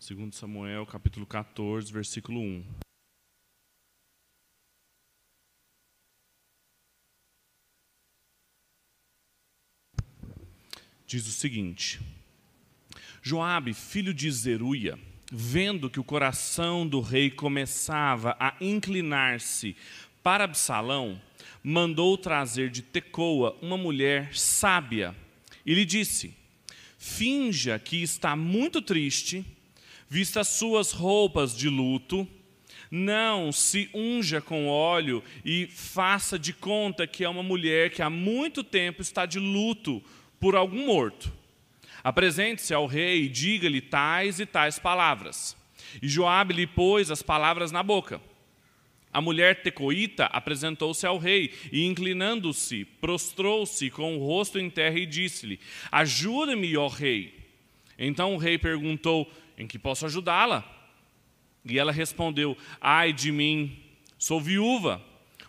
2 Samuel, capítulo 14, versículo 1. Diz o seguinte: Joabe, filho de Zeruia, vendo que o coração do rei começava a inclinar-se para Absalão, mandou trazer de Tecoa uma mulher sábia e lhe disse: Finja que está muito triste, vista suas roupas de luto, não se unja com óleo e faça de conta que é uma mulher que há muito tempo está de luto por algum morto. Apresente-se ao rei e diga-lhe tais e tais palavras. E Joabe lhe pôs as palavras na boca. A mulher tecoíta apresentou-se ao rei e, inclinando-se, prostrou-se com o rosto em terra e disse-lhe: Ajuda-me, ó rei. Então o rei perguntou: Em que posso ajudá-la? E ela respondeu: Ai de mim, sou viúva,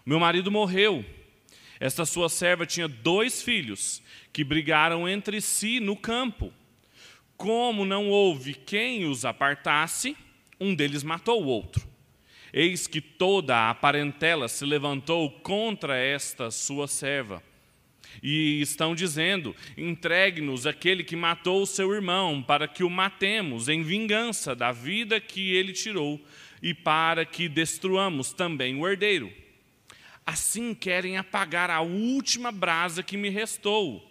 meu marido morreu. Esta sua serva tinha dois filhos que brigaram entre si no campo. Como não houve quem os apartasse, um deles matou o outro. Eis que toda a parentela se levantou contra esta sua serva. E estão dizendo: entregue-nos aquele que matou o seu irmão, para que o matemos em vingança da vida que ele tirou, e para que destruamos também o herdeiro. Assim querem apagar a última brasa que me restou,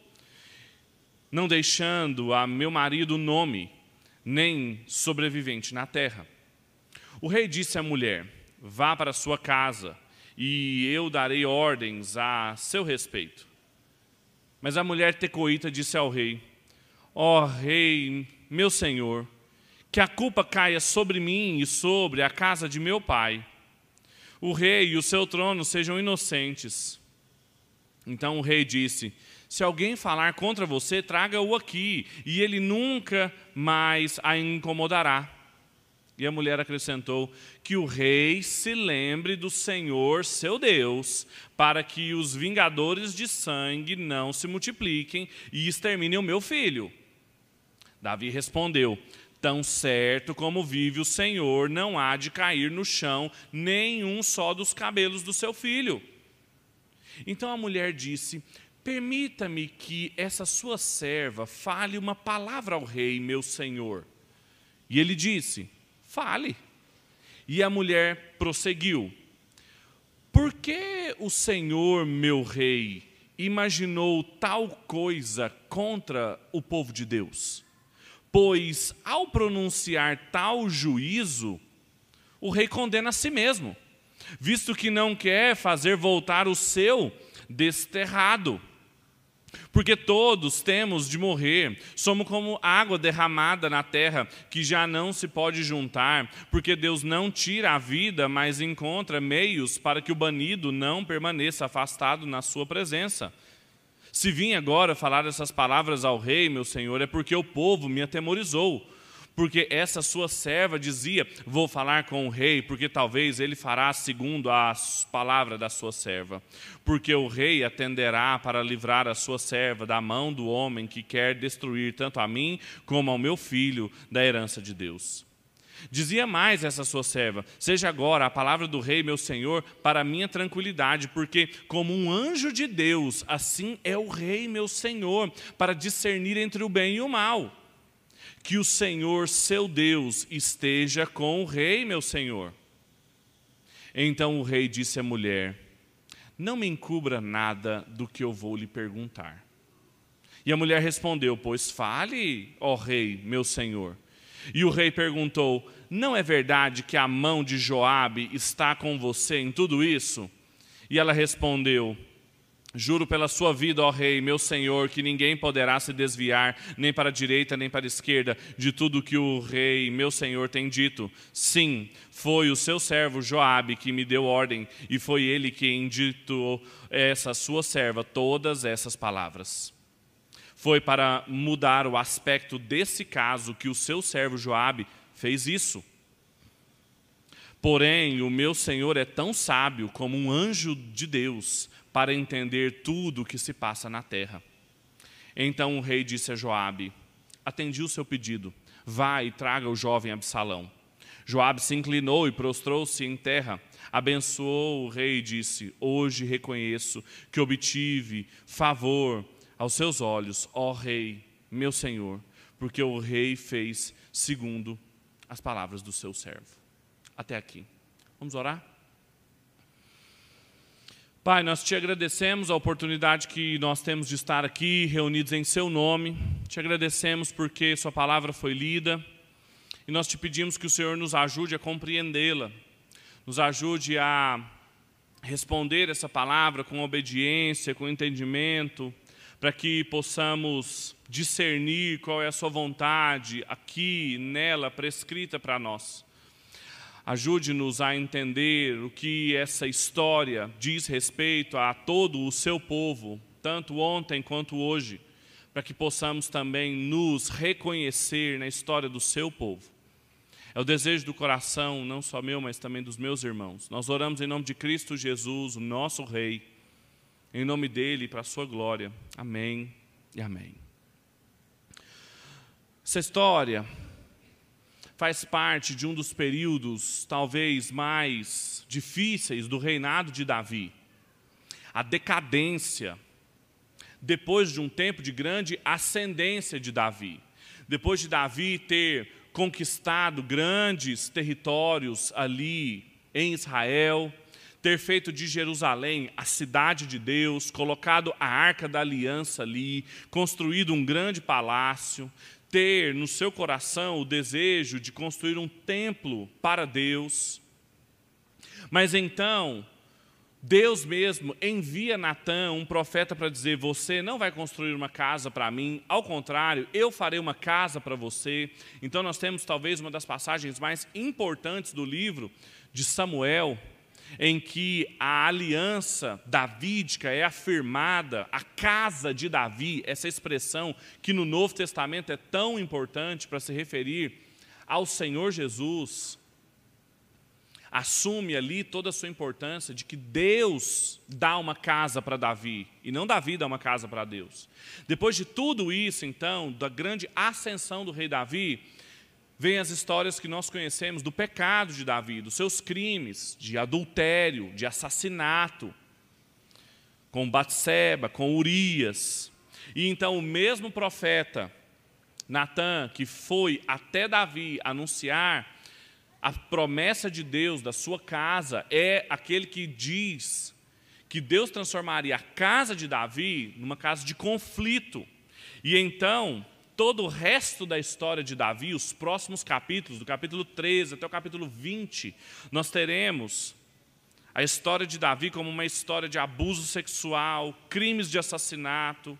não deixando a meu marido nome, nem sobrevivente na terra. O rei disse à mulher: Vá para sua casa, e eu darei ordens a seu respeito. Mas a mulher tecoíta disse ao rei: Ó oh, rei, meu senhor, que a culpa caia sobre mim e sobre a casa de meu pai. O rei e o seu trono sejam inocentes. Então o rei disse: Se alguém falar contra você, traga-o aqui, e ele nunca mais a incomodará. E a mulher acrescentou: Que o rei se lembre do Senhor seu Deus, para que os vingadores de sangue não se multipliquem e exterminem o meu filho. Davi respondeu: Tão certo como vive o Senhor, não há de cair no chão nenhum só dos cabelos do seu filho. Então a mulher disse: Permita-me que essa sua serva fale uma palavra ao rei, meu senhor. E ele disse: Fale. E a mulher prosseguiu: Por que o Senhor, meu rei, imaginou tal coisa contra o povo de Deus? Pois, ao pronunciar tal juízo, o rei condena a si mesmo, visto que não quer fazer voltar o seu desterrado. Porque todos temos de morrer, somos como água derramada na terra, que já não se pode juntar, porque Deus não tira a vida, mas encontra meios para que o banido não permaneça afastado na sua presença. Se vim agora falar essas palavras ao rei, meu senhor, é porque o povo me atemorizou porque essa sua serva dizia: Vou falar com o rei, porque talvez ele fará segundo a palavra da sua serva. Porque o rei atenderá para livrar a sua serva da mão do homem que quer destruir tanto a mim como ao meu filho da herança de Deus. Dizia mais essa sua serva: Seja agora a palavra do rei, meu senhor, para minha tranquilidade, porque, como um anjo de Deus, assim é o rei, meu senhor, para discernir entre o bem e o mal. Que o Senhor, seu Deus, esteja com o rei, meu senhor. Então o rei disse à mulher: Não me encubra nada do que eu vou lhe perguntar. E a mulher respondeu: Pois fale, ó rei, meu senhor. E o rei perguntou: Não é verdade que a mão de Joabe está com você em tudo isso? E ela respondeu: Juro pela sua vida, ó rei, meu senhor, que ninguém poderá se desviar, nem para a direita, nem para a esquerda, de tudo que o rei, meu senhor, tem dito. Sim, foi o seu servo Joabe que me deu ordem, e foi ele quem ditou essa sua serva todas essas palavras. Foi para mudar o aspecto desse caso que o seu servo Joabe fez isso. Porém, o meu senhor é tão sábio como um anjo de Deus, para entender tudo o que se passa na terra. Então o rei disse a Joabe: Atendi o seu pedido, Vá e traga o jovem Absalão. Joabe se inclinou e prostrou-se em terra. Abençoou o rei e disse: Hoje reconheço que obtive favor aos seus olhos, ó rei, meu senhor, porque o rei fez segundo as palavras do seu servo. Até aqui. Vamos orar? Pai, nós te agradecemos a oportunidade que nós temos de estar aqui reunidos em Seu nome. Te agradecemos porque Sua palavra foi lida e nós te pedimos que o Senhor nos ajude a compreendê-la, nos ajude a responder essa palavra com obediência, com entendimento, para que possamos discernir qual é a Sua vontade aqui, nela, prescrita para nós. Ajude-nos a entender o que essa história diz respeito a todo o seu povo, tanto ontem quanto hoje, para que possamos também nos reconhecer na história do seu povo. É o desejo do coração, não só meu, mas também dos meus irmãos. Nós oramos em nome de Cristo Jesus, o nosso Rei, em nome dele, para a sua glória. Amém e amém. Essa história faz parte de um dos períodos talvez mais difíceis do reinado de Davi. A decadência, depois de um tempo de grande ascendência de Davi. Depois de Davi ter conquistado grandes territórios ali em Israel, ter feito de Jerusalém a cidade de Deus, colocado a arca da aliança ali, construído um grande palácio, ter no seu coração o desejo de construir um templo para Deus. Mas então, Deus mesmo envia Natã, um profeta, para dizer: Você não vai construir uma casa para mim, ao contrário, eu farei uma casa para você. Então, nós temos talvez uma das passagens mais importantes do livro de Samuel, em que a aliança davídica é afirmada, a casa de Davi, essa expressão que no Novo Testamento é tão importante para se referir ao Senhor Jesus, assume ali toda a sua importância de que Deus dá uma casa para Davi, e não Davi dá uma casa para Deus. Depois de tudo isso, então, da grande ascensão do rei Davi, vem as histórias que nós conhecemos do pecado de Davi, dos seus crimes, de adultério, de assassinato, com Batseba, com Urias. E então o mesmo profeta, Natã, que foi até Davi anunciar a promessa de Deus da sua casa, é aquele que diz que Deus transformaria a casa de Davi numa casa de conflito. E então, todo o resto da história de Davi, os próximos capítulos, do capítulo 13 até o capítulo 20, nós teremos a história de Davi como uma história de abuso sexual, crimes de assassinato.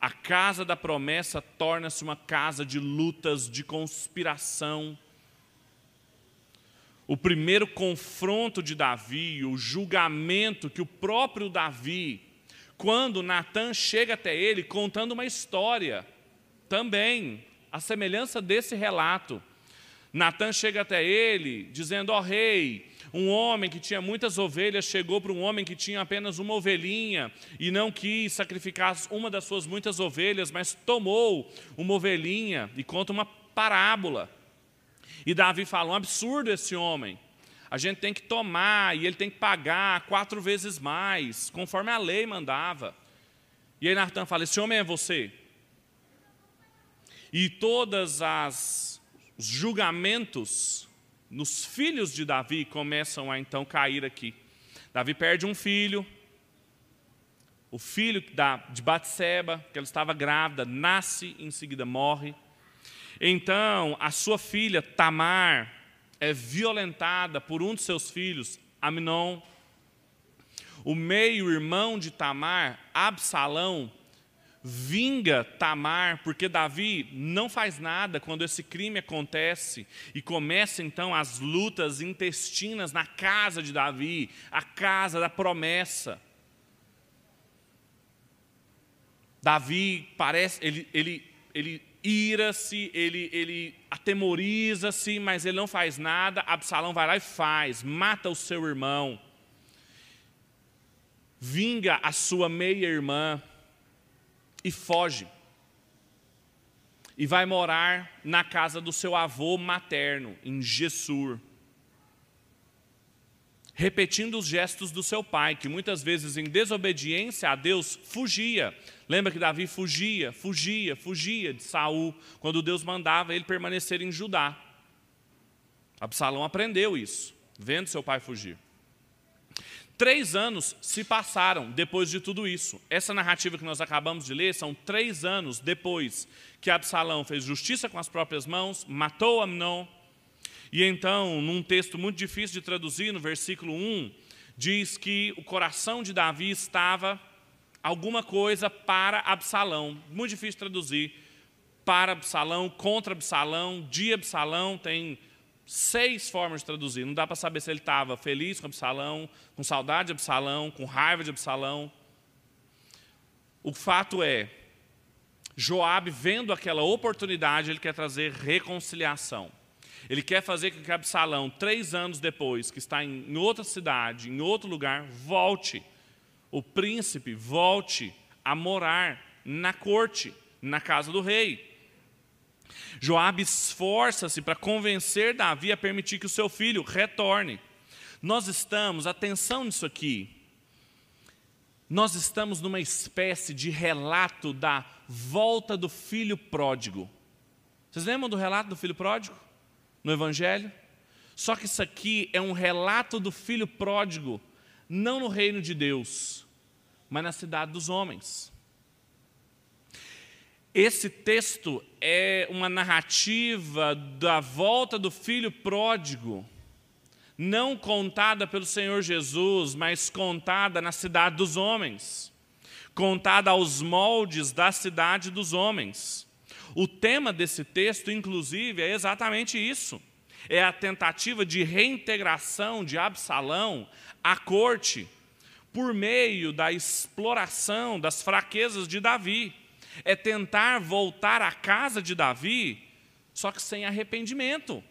A casa da promessa torna-se uma casa de lutas, de conspiração. O primeiro confronto de Davi, o julgamento que o próprio Davi, quando Natan chega até ele contando uma história, também, a semelhança desse relato, Natan chega até ele dizendo: Ó oh, rei, um homem que tinha muitas ovelhas chegou para um homem que tinha apenas uma ovelhinha e não quis sacrificar uma das suas muitas ovelhas, mas tomou uma ovelhinha e conta uma parábola. E Davi fala: um absurdo esse homem. A gente tem que tomar e ele tem que pagar quatro vezes mais, conforme a lei mandava. E aí Natan fala: esse homem é você. E todas as os julgamentos nos filhos de Davi começam a então cair aqui. Davi perde um filho, o filho de Batseba, que ela estava grávida, nasce em seguida morre. Então, a sua filha Tamar é violentada por um de seus filhos, Aminon. O meio-irmão de Tamar, Absalão, vinga Tamar, porque Davi não faz nada quando esse crime acontece e começa então as lutas intestinas na casa de Davi, a casa da promessa. Davi parece, ele, ele, ele ira-se, ele, ele atemoriza-se, mas ele não faz nada. Absalão vai lá e faz, mata o seu irmão, vinga a sua meia-irmã e foge. e vai morar na casa do seu avô materno, em Gessur. Repetindo os gestos do seu pai, que muitas vezes, em desobediência a Deus, fugia. Lembra que Davi fugia, fugia, fugia de Saul, quando Deus mandava ele permanecer em Judá. Absalão aprendeu isso, vendo seu pai fugir. Três anos se passaram depois de tudo isso. Essa narrativa que nós acabamos de ler são três anos depois que Absalão fez justiça com as próprias mãos, matou Amnon. E então, num texto muito difícil de traduzir, no versículo 1, diz que o coração de Davi estava alguma coisa para Absalão. Muito difícil de traduzir. Para Absalão, contra Absalão, de Absalão, tem seis formas de traduzir. Não dá para saber se ele estava feliz com Absalão, com saudade de Absalão, com raiva de Absalão. O fato é, Joabe, vendo aquela oportunidade, ele quer trazer reconciliação. Ele quer fazer com que Absalão, três anos depois, que está em outra cidade, em outro lugar, volte. O príncipe volte a morar na corte, na casa do rei. Joabe esforça-se para convencer Davi a permitir que o seu filho retorne. Nós estamos, atenção nisso aqui, nós estamos numa espécie de relato da volta do filho pródigo. Vocês lembram do relato do filho pródigo no Evangelho? Só que isso aqui é um relato do filho pródigo, não no reino de Deus, mas na cidade dos homens. Esse texto é uma narrativa da volta do filho pródigo, não contada pelo Senhor Jesus, mas contada na cidade dos homens, contada aos moldes da cidade dos homens. O tema desse texto, inclusive, é exatamente isso. É a tentativa de reintegração de Absalão à corte, por meio da exploração das fraquezas de Davi é tentar voltar à casa de Davi, só que sem arrependimento.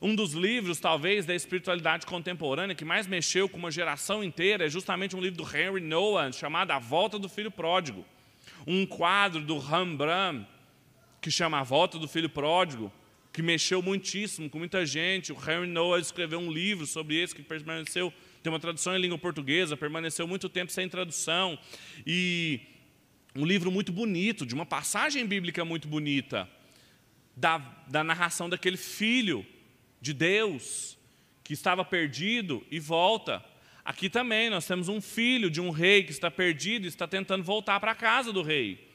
Um dos livros, talvez, da espiritualidade contemporânea que mais mexeu com uma geração inteira é justamente um livro do Henry Noah, chamado A Volta do Filho Pródigo. Um quadro do Rembrandt, que chama A Volta do Filho Pródigo, que mexeu muitíssimo com muita gente. O Henry Noah escreveu um livro sobre isso que permaneceu, tem uma tradução em língua portuguesa, permaneceu muito tempo sem tradução. E um livro muito bonito, de uma passagem bíblica muito bonita, da, da narração daquele filho de Deus que estava perdido e volta. Aqui também nós temos um filho de um rei que está perdido e está tentando voltar para a casa do rei.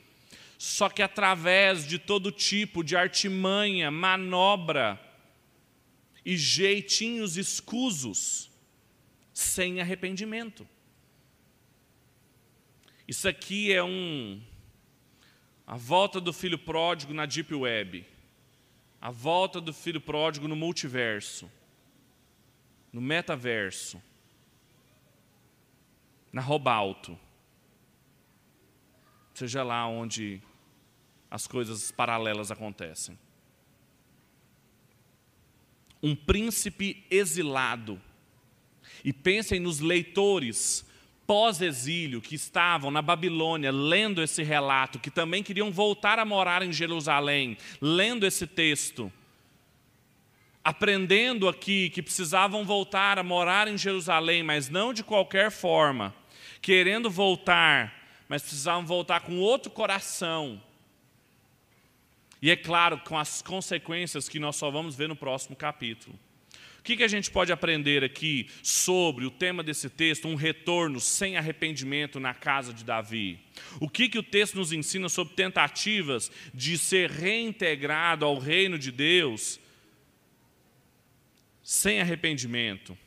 Só que através de todo tipo de artimanha, manobra e jeitinhos escusos, sem arrependimento. Isso aqui é um a volta do filho pródigo na deep web. A volta do filho pródigo no multiverso. No metaverso. Na Robalto. Seja lá onde as coisas paralelas acontecem. Um príncipe exilado. E pensem nos leitores pós-exílio que estavam na Babilônia lendo esse relato, que também queriam voltar a morar em Jerusalém, lendo esse texto, aprendendo aqui que precisavam voltar a morar em Jerusalém, mas não de qualquer forma, querendo voltar, mas precisavam voltar com outro coração. E é claro, com as consequências que nós só vamos ver no próximo capítulo. O que, que a gente pode aprender aqui sobre o tema desse texto, um retorno sem arrependimento na casa de Davi? O que, que o texto nos ensina sobre tentativas de ser reintegrado ao reino de Deus sem arrependimento?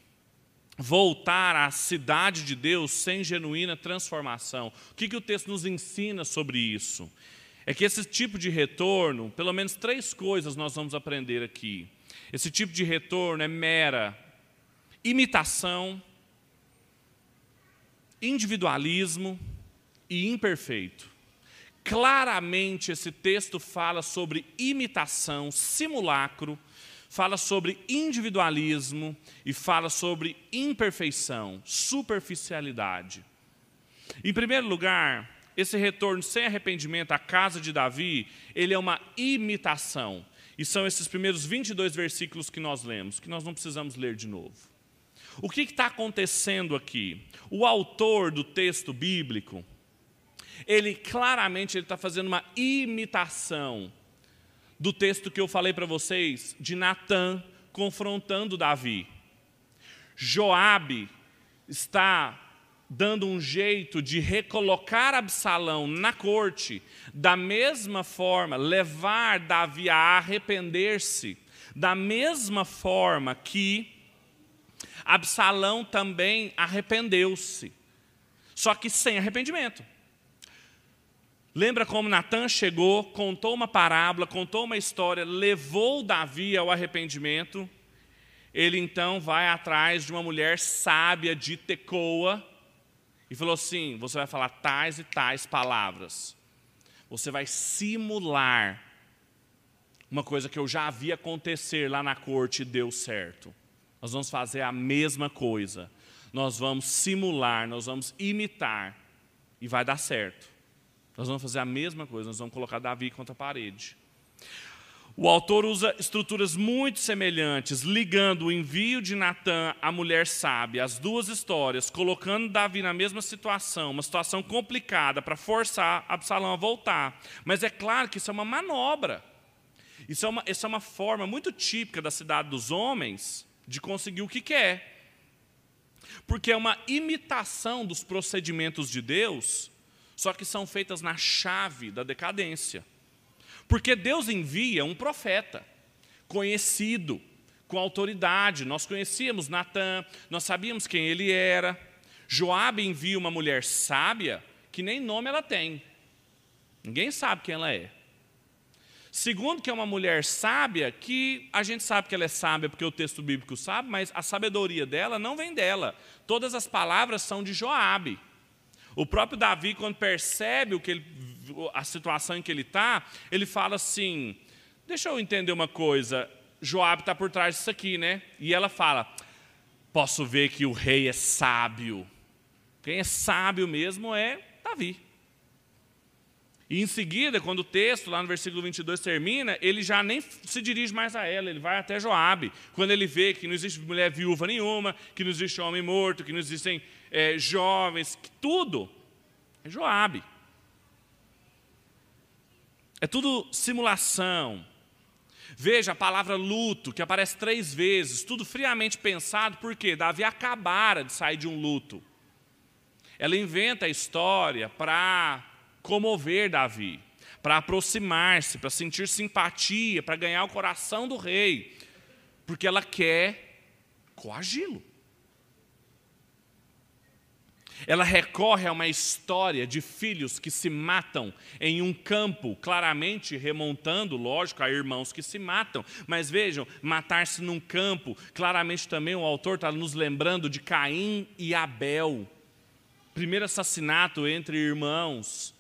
Voltar à cidade de Deus sem genuína transformação. O que, que o texto nos ensina sobre isso? É que esse tipo de retorno, pelo menos três coisas nós vamos aprender aqui. Esse tipo de retorno é mera imitação, individualismo e imperfeito. Claramente esse texto fala sobre imitação, simulacro, fala sobre individualismo e fala sobre imperfeição, superficialidade. Em primeiro lugar, esse retorno sem arrependimento à casa de Davi, ele é uma imitação. E são esses primeiros 22 versículos que nós lemos, que nós não precisamos ler de novo. O que está acontecendo aqui? O autor do texto bíblico, ele claramente está fazendo uma imitação do texto que eu falei para vocês, de Natã confrontando Davi. Joabe está dando um jeito de recolocar Absalão na corte, da mesma forma, levar Davi a arrepender-se, da mesma forma que Absalão também arrependeu-se, só que sem arrependimento. Lembra como Natan chegou, contou uma parábola, contou uma história, levou Davi ao arrependimento. Ele então vai atrás de uma mulher sábia de Tecoa, e falou assim: você vai falar tais e tais palavras. Você vai simular uma coisa que eu já vi acontecer lá na corte e deu certo. Nós vamos fazer a mesma coisa. Nós vamos simular, nós vamos imitar e vai dar certo. Nós vamos fazer a mesma coisa, nós vamos colocar Davi contra a parede. O autor usa estruturas muito semelhantes, ligando o envio de Natã à mulher sábia, as duas histórias, colocando Davi na mesma situação, uma situação complicada para forçar Absalão a voltar. Mas é claro que isso é uma manobra. Isso é uma, isso é uma forma muito típica da cidade dos homens de conseguir o que quer. Porque é uma imitação dos procedimentos de Deus, só que são feitas na chave da decadência. Porque Deus envia um profeta conhecido, com autoridade. Nós conhecíamos Natã, nós sabíamos quem ele era. Joabe envia uma mulher sábia que nem nome ela tem. Ninguém sabe quem ela é. Segundo, que é uma mulher sábia, que a gente sabe que ela é sábia porque o texto bíblico sabe, mas a sabedoria dela não vem dela. Todas as palavras são de Joabe. O próprio Davi, quando percebe o que ele a situação em que ele está, ele fala assim: deixa eu entender uma coisa, Joab está por trás disso aqui, né? E ela fala: posso ver que o rei é sábio. Quem é sábio mesmo é Davi. E em seguida, quando o texto, lá no versículo 22, termina, ele já nem se dirige mais a ela, ele vai até Joabe. Quando ele vê que não existe mulher viúva nenhuma, que não existe homem morto, que não existem é, jovens, que tudo é Joabe. É tudo simulação. Veja a palavra luto, que aparece três vezes, tudo friamente pensado, porque Davi acabara de sair de um luto. Ela inventa a história para comover Davi, para aproximar-se, para sentir simpatia, para ganhar o coração do rei, porque ela quer coagi-lo. Ela recorre a uma história de filhos que se matam em um campo, claramente remontando, lógico, a irmãos que se matam. Mas vejam, matar-se num campo, claramente também o autor está nos lembrando de Caim e Abel. Primeiro assassinato entre irmãos.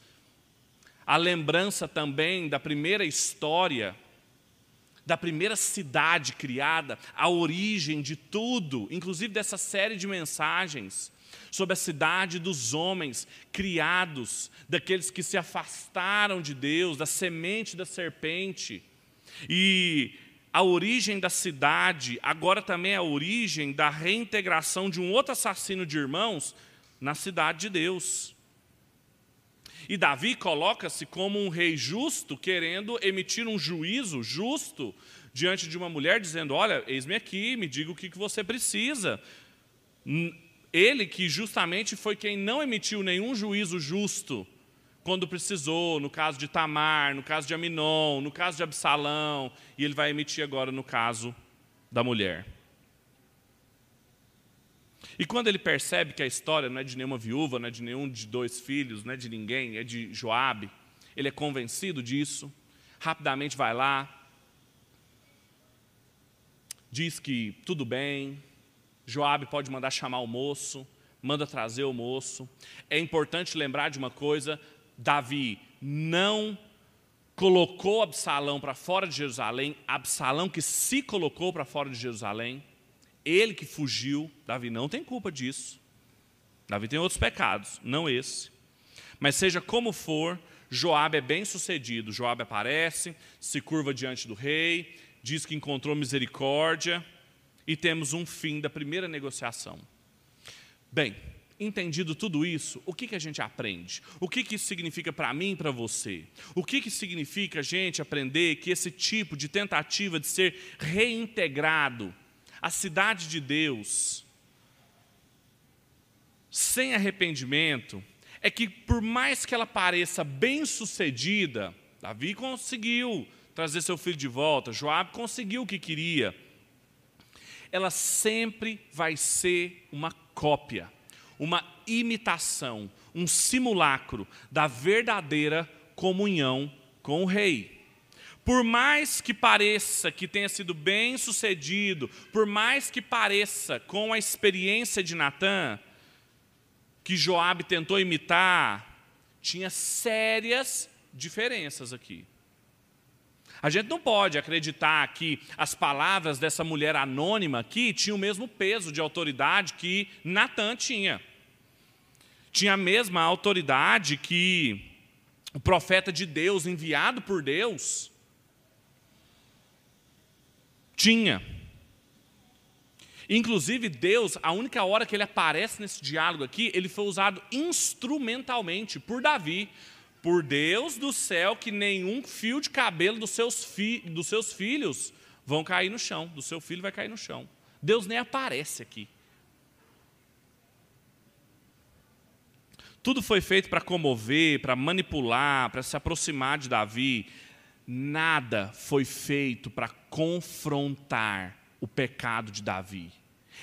A lembrança também da primeira história da primeira cidade criada, a origem de tudo, inclusive dessa série de mensagens sobre a cidade dos homens criados, daqueles que se afastaram de Deus, da semente da serpente. E a origem da cidade, agora também é a origem da reintegração de um outro assassino de irmãos na cidade de Deus. E Davi coloca-se como um rei justo, querendo emitir um juízo justo diante de uma mulher, dizendo: Olha, eis-me aqui, me diga o que você precisa. Ele que justamente foi quem não emitiu nenhum juízo justo quando precisou, no caso de Tamar, no caso de Aminon, no caso de Absalão, e ele vai emitir agora no caso da mulher. E quando ele percebe que a história não é de nenhuma viúva, não é de nenhum de dois filhos, não é de ninguém, é de Joabe, ele é convencido disso, rapidamente vai lá, diz que tudo bem, Joabe pode mandar chamar o moço, manda trazer o moço. É importante lembrar de uma coisa: Davi não colocou Absalão para fora de Jerusalém, Absalão que se colocou para fora de Jerusalém, ele que fugiu, Davi não tem culpa disso. Davi tem outros pecados, não esse. Mas seja como for, Joabe é bem sucedido. Joabe aparece, se curva diante do rei, diz que encontrou misericórdia e temos um fim da primeira negociação. Bem, entendido tudo isso, o que, que a gente aprende? O que, que isso significa para mim e para você? O que, que significa a gente aprender que esse tipo de tentativa de ser reintegrado à cidade de Deus, sem arrependimento, é que por mais que ela pareça bem sucedida, Davi conseguiu trazer seu filho de volta, Joab conseguiu o que queria, ela sempre vai ser uma cópia, uma imitação, um simulacro da verdadeira comunhão com o rei. Por mais que pareça que tenha sido bem sucedido, por mais que pareça com a experiência de Natã, que Joabe tentou imitar, tinha sérias diferenças aqui. A gente não pode acreditar que as palavras dessa mulher anônima aqui tinham o mesmo peso de autoridade que Natan tinha. Tinha a mesma autoridade que o profeta de Deus, enviado por Deus, tinha. Inclusive, Deus, a única hora que ele aparece nesse diálogo aqui, ele foi usado instrumentalmente por Davi por Deus do céu que nenhum fio de cabelo dos seus, fi, dos seus filhos vão cair no chão, do seu filho vai cair no chão. Deus nem aparece aqui. Tudo foi feito para comover, para manipular, para se aproximar de Davi. Nada foi feito para confrontar o pecado de Davi.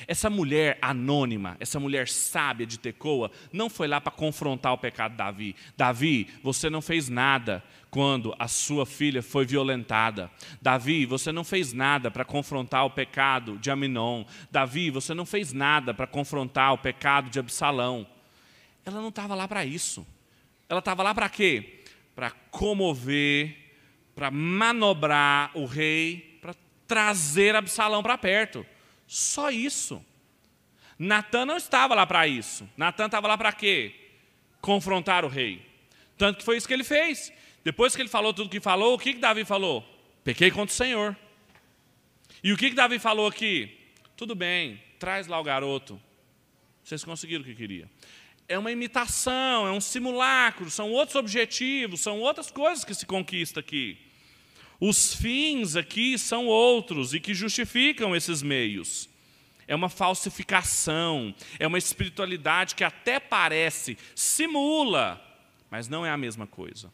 Essa mulher anônima, essa mulher sábia de Tecoa, não foi lá para confrontar o pecado de Davi. Davi, você não fez nada quando a sua filha foi violentada. Davi, você não fez nada para confrontar o pecado de Aminon. Davi, você não fez nada para confrontar o pecado de Absalão. Ela não estava lá para isso. Ela estava lá para quê? Para comover, para manobrar o rei, para trazer Absalão para perto. Só isso. Natan não estava lá para isso. Natan estava lá para quê? Confrontar o rei. Tanto que foi isso que ele fez. Depois que ele falou tudo o que falou, o que, que Davi falou? Pequei contra o Senhor. E o que, que Davi falou aqui? Tudo bem, traz lá o garoto. Vocês conseguiram o que queria. É uma imitação, é um simulacro, são outros objetivos, são outras coisas que se conquista aqui. Os fins aqui são outros e que justificam esses meios. É uma falsificação, é uma espiritualidade que até parece, simula, mas não é a mesma coisa.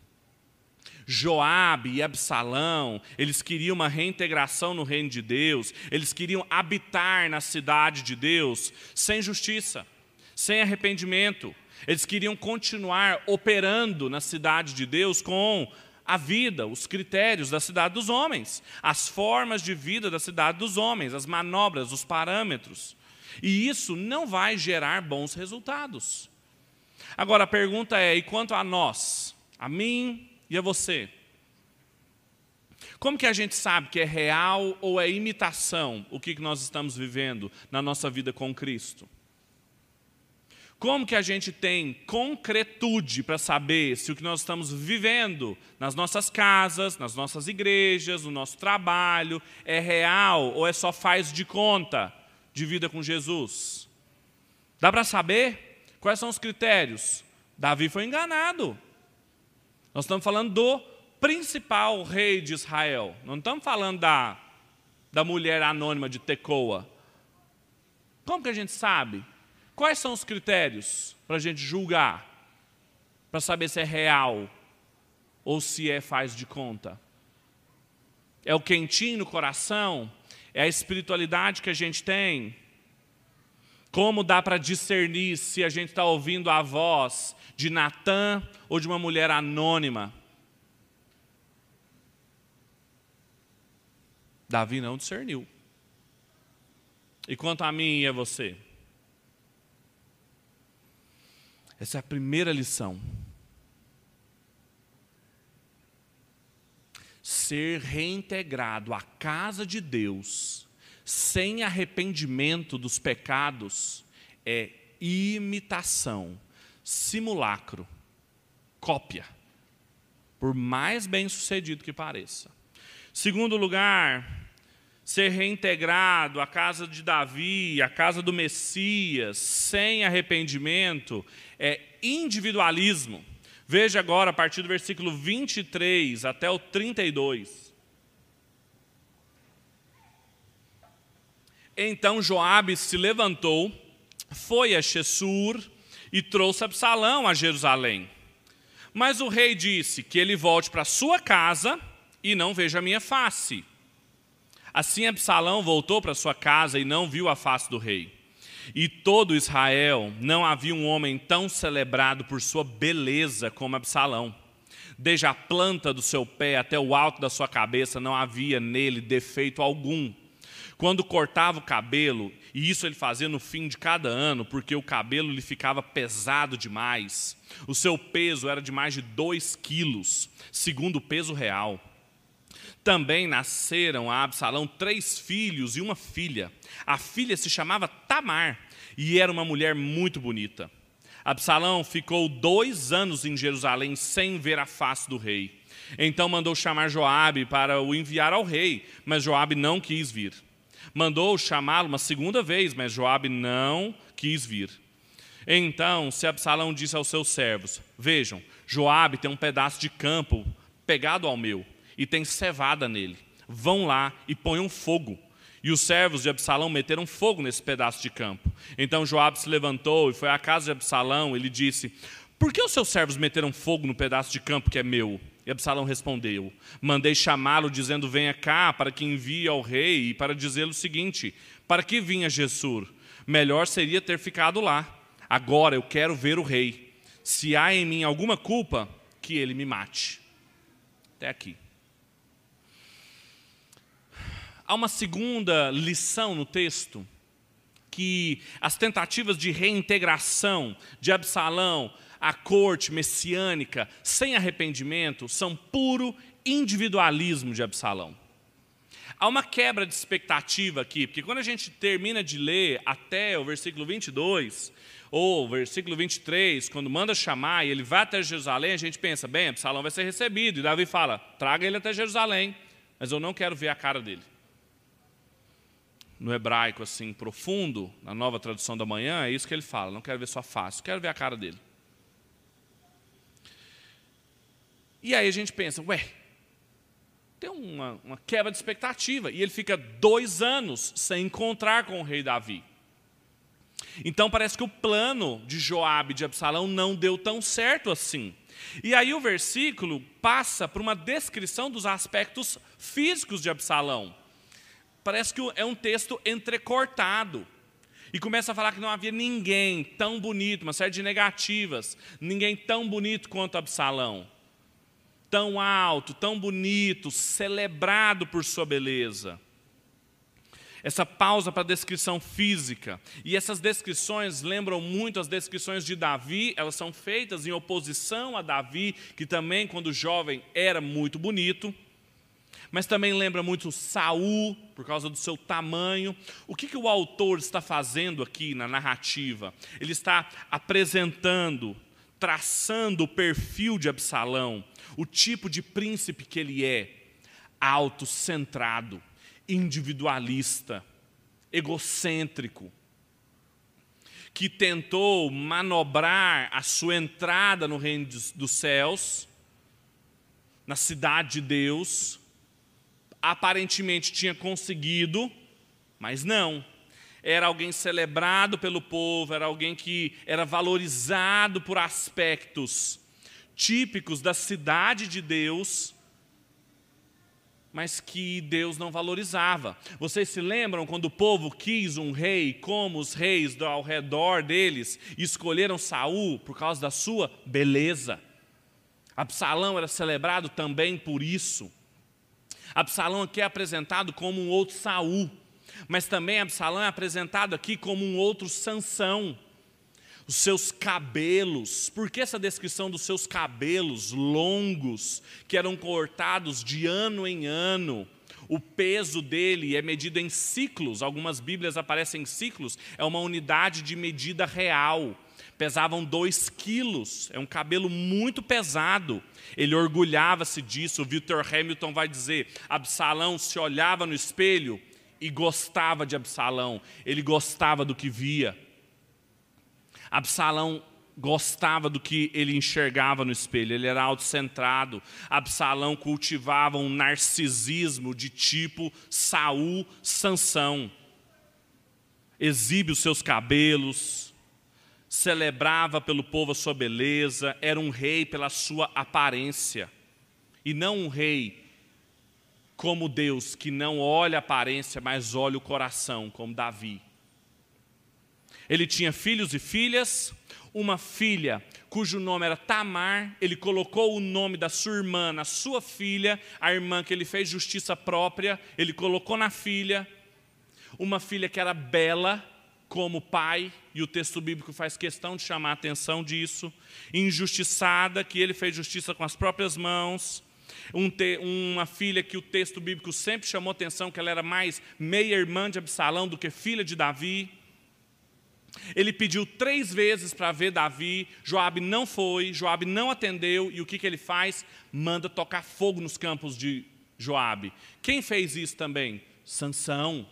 Joabe e Absalão, eles queriam uma reintegração no reino de Deus, eles queriam habitar na cidade de Deus sem justiça, sem arrependimento. Eles queriam continuar operando na cidade de Deus com a vida, os critérios da cidade dos homens, as formas de vida da cidade dos homens, as manobras, os parâmetros. E isso não vai gerar bons resultados. Agora a pergunta é: e quanto a nós, a mim e a você? Como que a gente sabe que é real ou é imitação o que nós estamos vivendo na nossa vida com Cristo? Como que a gente tem concretude para saber se o que nós estamos vivendo nas nossas casas, nas nossas igrejas, no nosso trabalho, é real ou é só faz de conta de vida com Jesus? Dá para saber? Quais são os critérios? Davi foi enganado. Nós estamos falando do principal rei de Israel. Não estamos falando da, da mulher anônima de Tecoa. Como que a gente sabe? Quais são os critérios para a gente julgar? Para saber se é real ou se é faz de conta? É o quentinho no coração? É a espiritualidade que a gente tem? Como dá para discernir se a gente está ouvindo a voz de Natã ou de uma mulher anônima? Davi não discerniu. E quanto a mim e a você? Essa é a primeira lição. Ser reintegrado à casa de Deus, sem arrependimento dos pecados, é imitação, simulacro cópia, por mais bem sucedido que pareça. Segundo lugar, ser reintegrado à casa de Davi, à casa do Messias, sem arrependimento, é individualismo. Veja agora, a partir do versículo 23 até o 32. Então Joabe se levantou, foi a Shessur e trouxe Absalão a Jerusalém. Mas o rei disse que ele volte para sua casa e não veja a minha face. Assim Absalão voltou para sua casa e não viu a face do rei. E todo Israel não havia um homem tão celebrado por sua beleza como Absalão. Desde a planta do seu pé até o alto da sua cabeça não havia nele defeito algum. Quando cortava o cabelo, e isso ele fazia no fim de cada ano, porque o cabelo lhe ficava pesado demais. O seu peso era de mais de 2 quilos, segundo o peso real. Também nasceram a Absalão três filhos e uma filha. A filha se chamava Tamar e era uma mulher muito bonita. Absalão ficou dois anos em Jerusalém sem ver a face do rei. Então mandou chamar Joabe para o enviar ao rei, mas Joabe não quis vir. Mandou chamá-lo uma segunda vez, mas Joabe não quis vir. Então, se Absalão disse aos seus servos: Vejam, Joabe tem um pedaço de campo pegado ao meu e tem cevada nele. Vão lá e ponham fogo. E os servos de Absalão meteram fogo nesse pedaço de campo. Então Joabe se levantou e foi à casa de Absalão. Ele disse: Por que os seus servos meteram fogo no pedaço de campo que é meu? E Absalão respondeu: Mandei chamá-lo, dizendo: Venha cá, para que envie ao rei, e para dizer-lhe o seguinte: Para que vinha Jesus? Melhor seria ter ficado lá. Agora eu quero ver o rei. Se há em mim alguma culpa, que ele me mate. Até aqui. Há uma segunda lição no texto, que as tentativas de reintegração de Absalão à corte messiânica, sem arrependimento, são puro individualismo de Absalão. Há uma quebra de expectativa aqui, porque quando a gente termina de ler até o versículo 22, ou versículo 23, quando manda chamar e ele vai até Jerusalém, a gente pensa, bem, Absalão vai ser recebido. E Davi fala, traga ele até Jerusalém, mas eu não quero ver a cara dele no hebraico assim profundo, na nova tradução da manhã, é isso que ele fala. Não quero ver sua face, quero ver a cara dele. E aí a gente pensa, ué, tem uma, uma quebra de expectativa. E ele fica dois anos sem encontrar com o rei Davi. Então parece que o plano de Joabe de Absalão não deu tão certo assim. E aí o versículo passa por uma descrição dos aspectos físicos de Absalão parece que é um texto entrecortado. E começa a falar que não havia ninguém tão bonito, uma série de negativas, ninguém tão bonito quanto Absalão. Tão alto, tão bonito, celebrado por sua beleza. Essa pausa para a descrição física. E essas descrições lembram muito as descrições de Davi, elas são feitas em oposição a Davi, que também, quando jovem, era muito bonito mas também lembra muito Saul, por causa do seu tamanho. O que, que o autor está fazendo aqui na narrativa? Ele está apresentando, traçando o perfil de Absalão, o tipo de príncipe que ele é, autocentrado, individualista, egocêntrico, que tentou manobrar a sua entrada no reino dos céus, na cidade de Deus, aparentemente tinha conseguido, mas não. Era alguém celebrado pelo povo, era alguém que era valorizado por aspectos típicos da cidade de Deus, mas que Deus não valorizava. Vocês se lembram quando o povo quis um rei, como os reis ao redor deles escolheram Saul por causa da sua beleza? Absalão era celebrado também por isso. Absalão aqui é apresentado como um outro Saul, mas também Absalão é apresentado aqui como um outro Sansão. Os seus cabelos, por que essa descrição dos seus cabelos longos, que eram cortados de ano em ano? O peso dele é medido em ciclos, algumas Bíblias aparecem em ciclos, é uma unidade de medida real pesavam dois quilos, é um cabelo muito pesado. Ele orgulhava-se disso. O Victor Hamilton vai dizer: Absalão se olhava no espelho e gostava de Absalão, ele gostava do que via. Absalão gostava do que ele enxergava no espelho, ele era autocentrado. Absalão cultivava um narcisismo de tipo Saul Sansão. Exibe os seus cabelos, celebrava pelo povo a sua beleza, era um rei pela sua aparência. E não um rei como Deus, que não olha a aparência, mas olha o coração, como Davi. Ele tinha filhos e filhas, uma filha cujo nome era Tamar, ele colocou o nome da sua irmã na sua filha, a irmã que ele fez justiça própria, ele colocou na filha, uma filha que era bela como pai, e o texto bíblico faz questão de chamar a atenção disso, injustiçada, que ele fez justiça com as próprias mãos, um te, uma filha que o texto bíblico sempre chamou atenção, que ela era mais meia-irmã de Absalão do que filha de Davi, ele pediu três vezes para ver Davi, Joabe não foi, Joabe não atendeu, e o que, que ele faz? Manda tocar fogo nos campos de Joabe. Quem fez isso também? Sansão.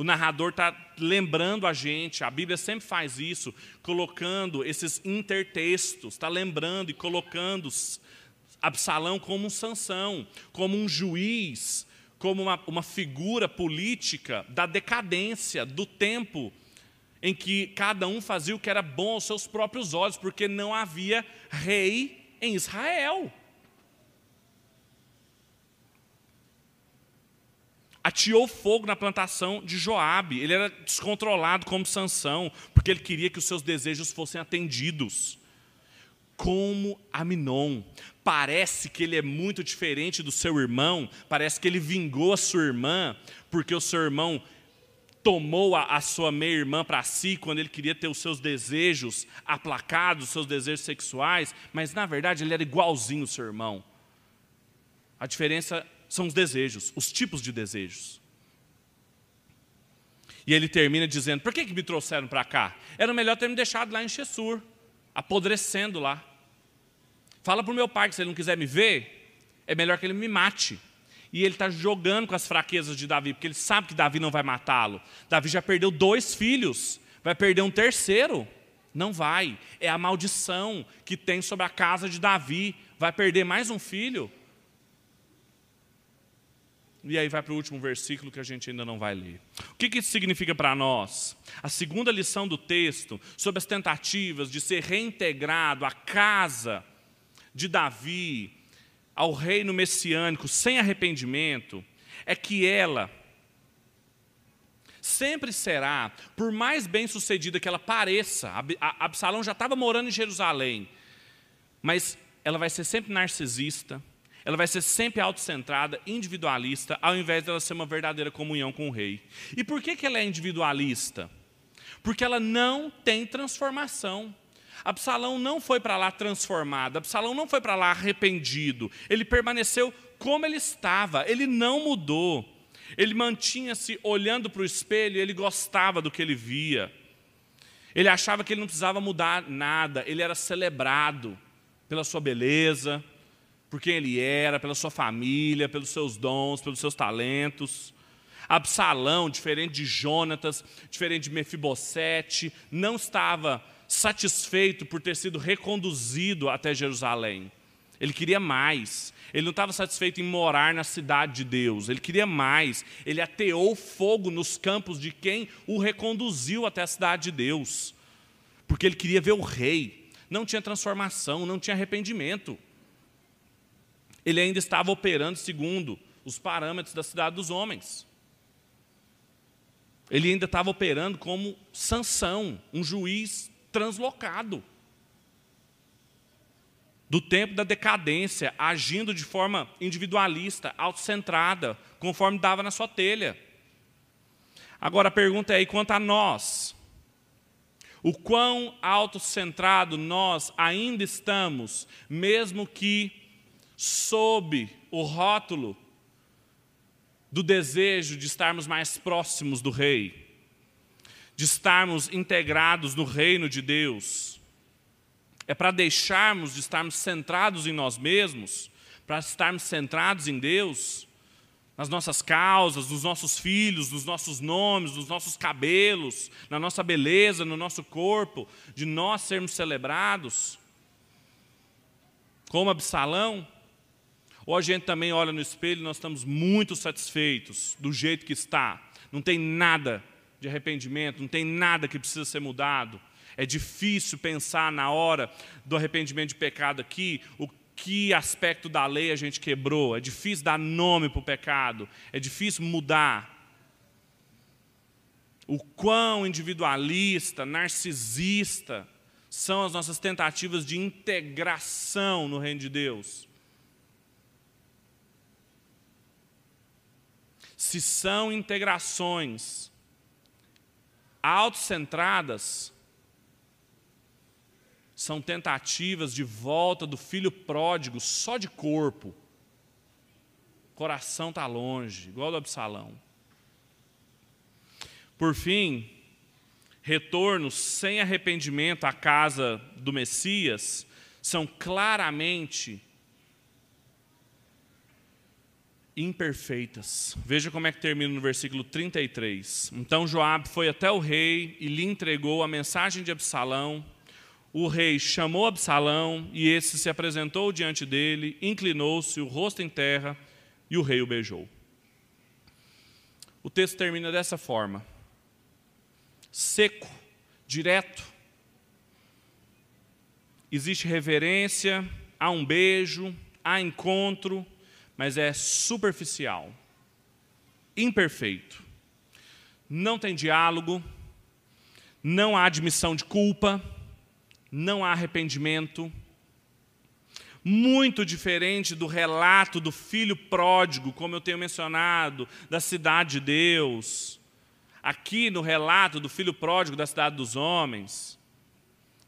O narrador está lembrando a gente, a Bíblia sempre faz isso, colocando esses intertextos, está lembrando e colocando Absalão como um Sansão, como um juiz, como uma, uma figura política da decadência, do tempo em que cada um fazia o que era bom aos seus próprios olhos, porque não havia rei em Israel. Atiou fogo na plantação de Joabe. Ele era descontrolado como Sansão, porque ele queria que os seus desejos fossem atendidos. Como Aminon. Parece que ele é muito diferente do seu irmão, parece que ele vingou a sua irmã, porque o seu irmão tomou a, a sua meia-irmã para si quando ele queria ter os seus desejos aplacados, os seus desejos sexuais, mas na verdade ele era igualzinho o seu irmão. A diferença são os desejos, os tipos de desejos. E ele termina dizendo: Por que, que me trouxeram para cá? Era melhor ter me deixado lá em Chessur, apodrecendo lá. Fala para o meu pai que se ele não quiser me ver, é melhor que ele me mate e ele está jogando com as fraquezas de Davi, porque ele sabe que Davi não vai matá-lo. Davi já perdeu dois filhos, vai perder um terceiro? Não vai. É a maldição que tem sobre a casa de Davi. Vai perder mais um filho? E aí vai para o último versículo que a gente ainda não vai ler. O que, que isso significa para nós? A segunda lição do texto, sobre as tentativas de ser reintegrado à casa de Davi, ao reino messiânico sem arrependimento é que ela sempre será, por mais bem sucedida que ela pareça, Absalão já estava morando em Jerusalém, mas ela vai ser sempre narcisista, ela vai ser sempre autocentrada, individualista, ao invés dela ser uma verdadeira comunhão com o rei. E por que, que ela é individualista? Porque ela não tem transformação. Absalão não foi para lá transformado, Absalão não foi para lá arrependido, ele permaneceu como ele estava, ele não mudou. Ele mantinha-se olhando para o espelho, ele gostava do que ele via. Ele achava que ele não precisava mudar nada, ele era celebrado pela sua beleza, por quem ele era, pela sua família, pelos seus dons, pelos seus talentos. Absalão, diferente de Jonatas, diferente de Mefibosete, não estava satisfeito por ter sido reconduzido até Jerusalém. Ele queria mais. Ele não estava satisfeito em morar na cidade de Deus. Ele queria mais. Ele ateou fogo nos campos de quem o reconduziu até a cidade de Deus. Porque ele queria ver o rei. Não tinha transformação, não tinha arrependimento. Ele ainda estava operando segundo os parâmetros da cidade dos homens. Ele ainda estava operando como Sansão, um juiz translocado. Do tempo da decadência, agindo de forma individualista, autocentrada, conforme dava na sua telha. Agora a pergunta é aí quanto a nós. O quão autocentrado nós ainda estamos, mesmo que sob o rótulo do desejo de estarmos mais próximos do rei de estarmos integrados no reino de Deus, é para deixarmos de estarmos centrados em nós mesmos, para estarmos centrados em Deus, nas nossas causas, nos nossos filhos, nos nossos nomes, nos nossos cabelos, na nossa beleza, no nosso corpo, de nós sermos celebrados, como Absalão, ou a gente também olha no espelho e nós estamos muito satisfeitos do jeito que está, não tem nada de arrependimento, não tem nada que precisa ser mudado. É difícil pensar na hora do arrependimento de pecado aqui, o que aspecto da lei a gente quebrou. É difícil dar nome para o pecado. É difícil mudar. O quão individualista, narcisista são as nossas tentativas de integração no reino de Deus. Se são integrações autocentradas, são tentativas de volta do filho pródigo só de corpo. O coração está longe, igual do Absalão. Por fim, retornos sem arrependimento à casa do Messias são claramente imperfeitas. Veja como é que termina no versículo 33. Então Joabe foi até o rei e lhe entregou a mensagem de Absalão o rei chamou Absalão e esse se apresentou diante dele, inclinou-se, o rosto em terra, e o rei o beijou. O texto termina dessa forma: seco, direto. Existe reverência, há um beijo, há encontro, mas é superficial, imperfeito. Não tem diálogo, não há admissão de culpa não há arrependimento. Muito diferente do relato do filho pródigo, como eu tenho mencionado, da cidade de Deus. Aqui no relato do filho pródigo da cidade dos homens,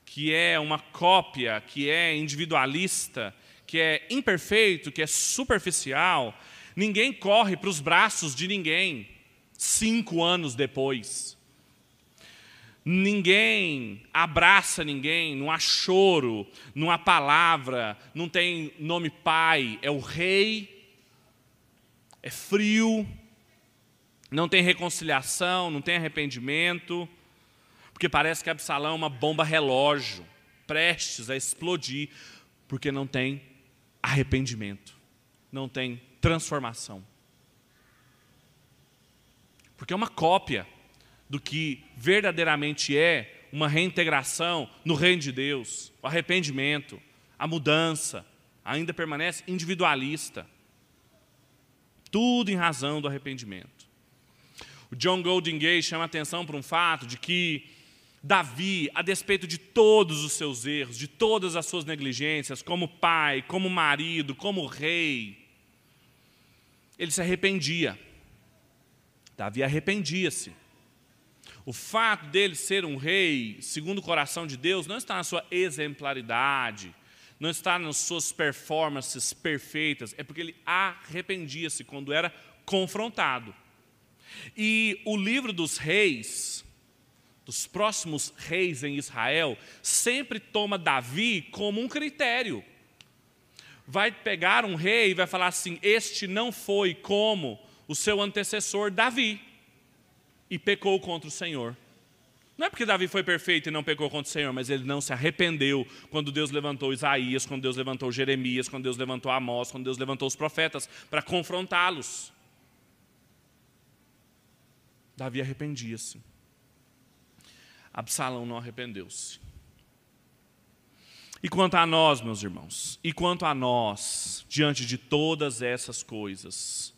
que é uma cópia, que é individualista, que é imperfeito, que é superficial, ninguém corre para os braços de ninguém cinco anos depois. Ninguém abraça ninguém, não há choro, não há palavra, não tem nome pai, é o rei, é frio, não tem reconciliação, não tem arrependimento, porque parece que Absalão é uma bomba relógio, prestes a explodir, porque não tem arrependimento, não tem transformação. Porque é uma cópia do que verdadeiramente é uma reintegração no reino de Deus, o arrependimento, a mudança, ainda permanece individualista. Tudo em razão do arrependimento. O John Golden Gay chama atenção para um fato de que Davi, a despeito de todos os seus erros, de todas as suas negligências, como pai, como marido, como rei, ele se arrependia. Davi arrependia-se. O fato dele ser um rei, segundo o coração de Deus, não está na sua exemplaridade, não está nas suas performances perfeitas, é porque ele arrependia-se quando era confrontado. E o livro dos reis, dos próximos reis em Israel, sempre toma Davi como um critério. Vai pegar um rei e vai falar assim: Este não foi como o seu antecessor Davi e pecou contra o Senhor. Não é porque Davi foi perfeito e não pecou contra o Senhor, mas ele não se arrependeu quando Deus levantou Isaías, quando Deus levantou Jeremias, quando Deus levantou Amós, quando Deus levantou os profetas para confrontá-los. Davi arrependia-se. Absalão não arrependeu-se. E quanto a nós, meus irmãos, e quanto a nós, diante de todas essas coisas,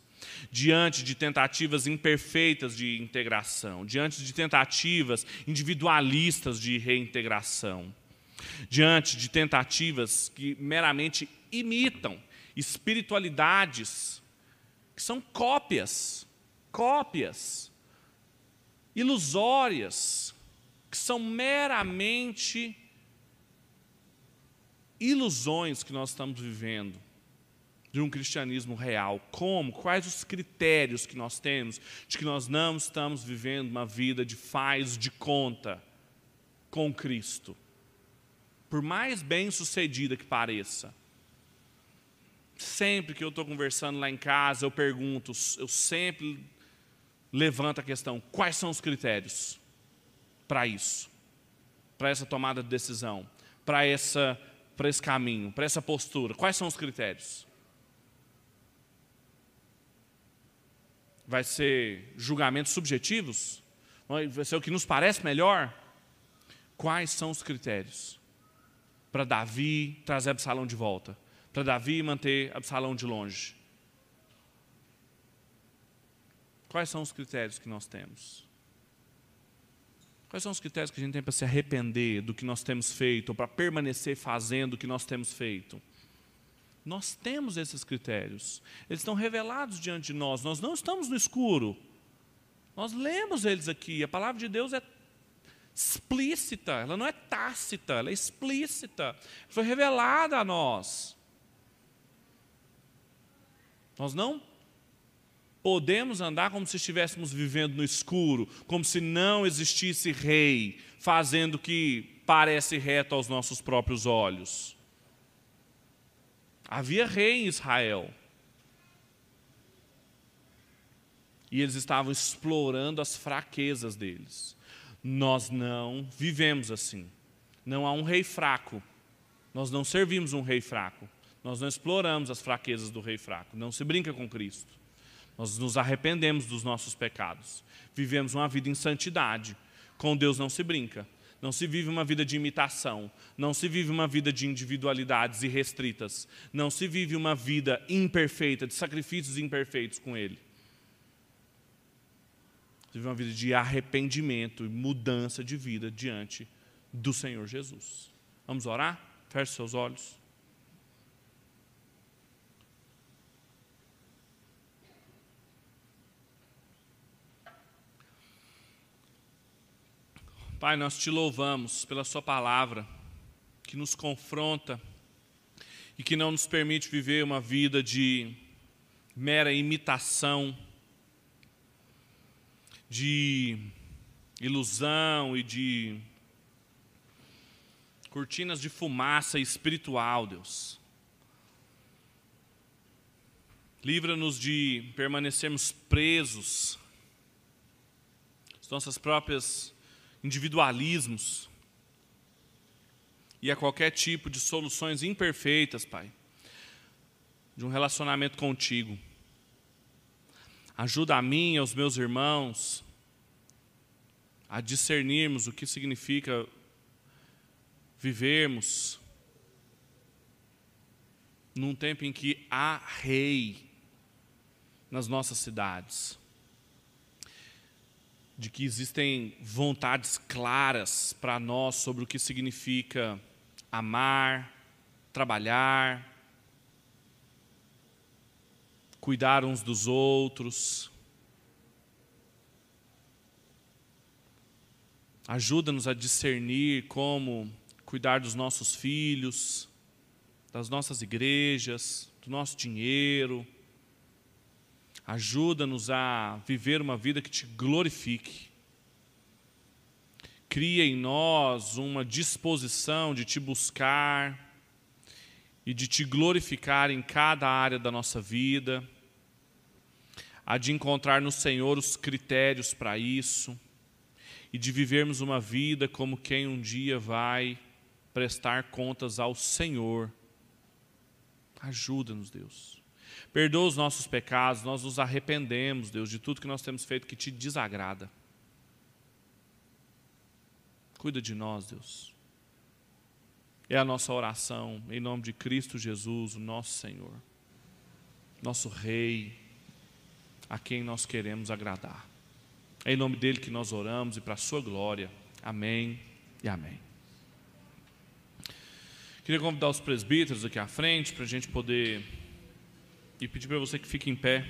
diante de tentativas imperfeitas de integração, diante de tentativas individualistas de reintegração, diante de tentativas que meramente imitam espiritualidades que são cópias, cópias ilusórias, que são meramente ilusões que nós estamos vivendo de um cristianismo real. Como? Quais os critérios que nós temos de que nós não estamos vivendo uma vida de faz de conta com Cristo? Por mais bem sucedida que pareça. Sempre que eu estou conversando lá em casa, eu pergunto, eu sempre levanto a questão: quais são os critérios para isso? Para essa tomada de decisão? Para essa para esse caminho, para essa postura? Quais são os critérios? Vai ser julgamentos subjetivos? Vai ser o que nos parece melhor? Quais são os critérios para Davi trazer Absalão de volta? Para Davi manter Absalão de longe? Quais são os critérios que nós temos? Quais são os critérios que a gente tem para se arrepender do que nós temos feito, ou para permanecer fazendo o que nós temos feito? Nós temos esses critérios. Eles estão revelados diante de nós. Nós não estamos no escuro. Nós lemos eles aqui. A palavra de Deus é explícita, ela não é tácita, ela é explícita. Foi revelada a nós. Nós não podemos andar como se estivéssemos vivendo no escuro, como se não existisse rei, fazendo que parece reto aos nossos próprios olhos. Havia rei em Israel. E eles estavam explorando as fraquezas deles. Nós não vivemos assim. Não há um rei fraco. Nós não servimos um rei fraco. Nós não exploramos as fraquezas do rei fraco. Não se brinca com Cristo. Nós nos arrependemos dos nossos pecados. Vivemos uma vida em santidade. Com Deus não se brinca. Não se vive uma vida de imitação, não se vive uma vida de individualidades irrestritas, não se vive uma vida imperfeita, de sacrifícios imperfeitos com Ele. Se vive uma vida de arrependimento e mudança de vida diante do Senhor Jesus. Vamos orar? Feche seus olhos. Pai, nós te louvamos pela Sua palavra, que nos confronta e que não nos permite viver uma vida de mera imitação, de ilusão e de cortinas de fumaça espiritual, Deus. Livra-nos de permanecermos presos às nossas próprias individualismos e a qualquer tipo de soluções imperfeitas, Pai, de um relacionamento contigo. Ajuda a mim e aos meus irmãos a discernirmos o que significa vivermos num tempo em que há rei nas nossas cidades de que existem vontades claras para nós sobre o que significa amar, trabalhar, cuidar uns dos outros. Ajuda-nos a discernir como cuidar dos nossos filhos, das nossas igrejas, do nosso dinheiro Ajuda-nos a viver uma vida que te glorifique. Cria em nós uma disposição de te buscar e de te glorificar em cada área da nossa vida, a de encontrar no Senhor os critérios para isso e de vivermos uma vida como quem um dia vai prestar contas ao Senhor. Ajuda-nos, Deus. Perdoa os nossos pecados, nós nos arrependemos, Deus, de tudo que nós temos feito que te desagrada. Cuida de nós, Deus. É a nossa oração, em nome de Cristo Jesus, o nosso Senhor, nosso Rei, a quem nós queremos agradar. É em nome dele que nós oramos e para a sua glória. Amém e amém. Queria convidar os presbíteros aqui à frente para a gente poder e pedir para você que fique em pé.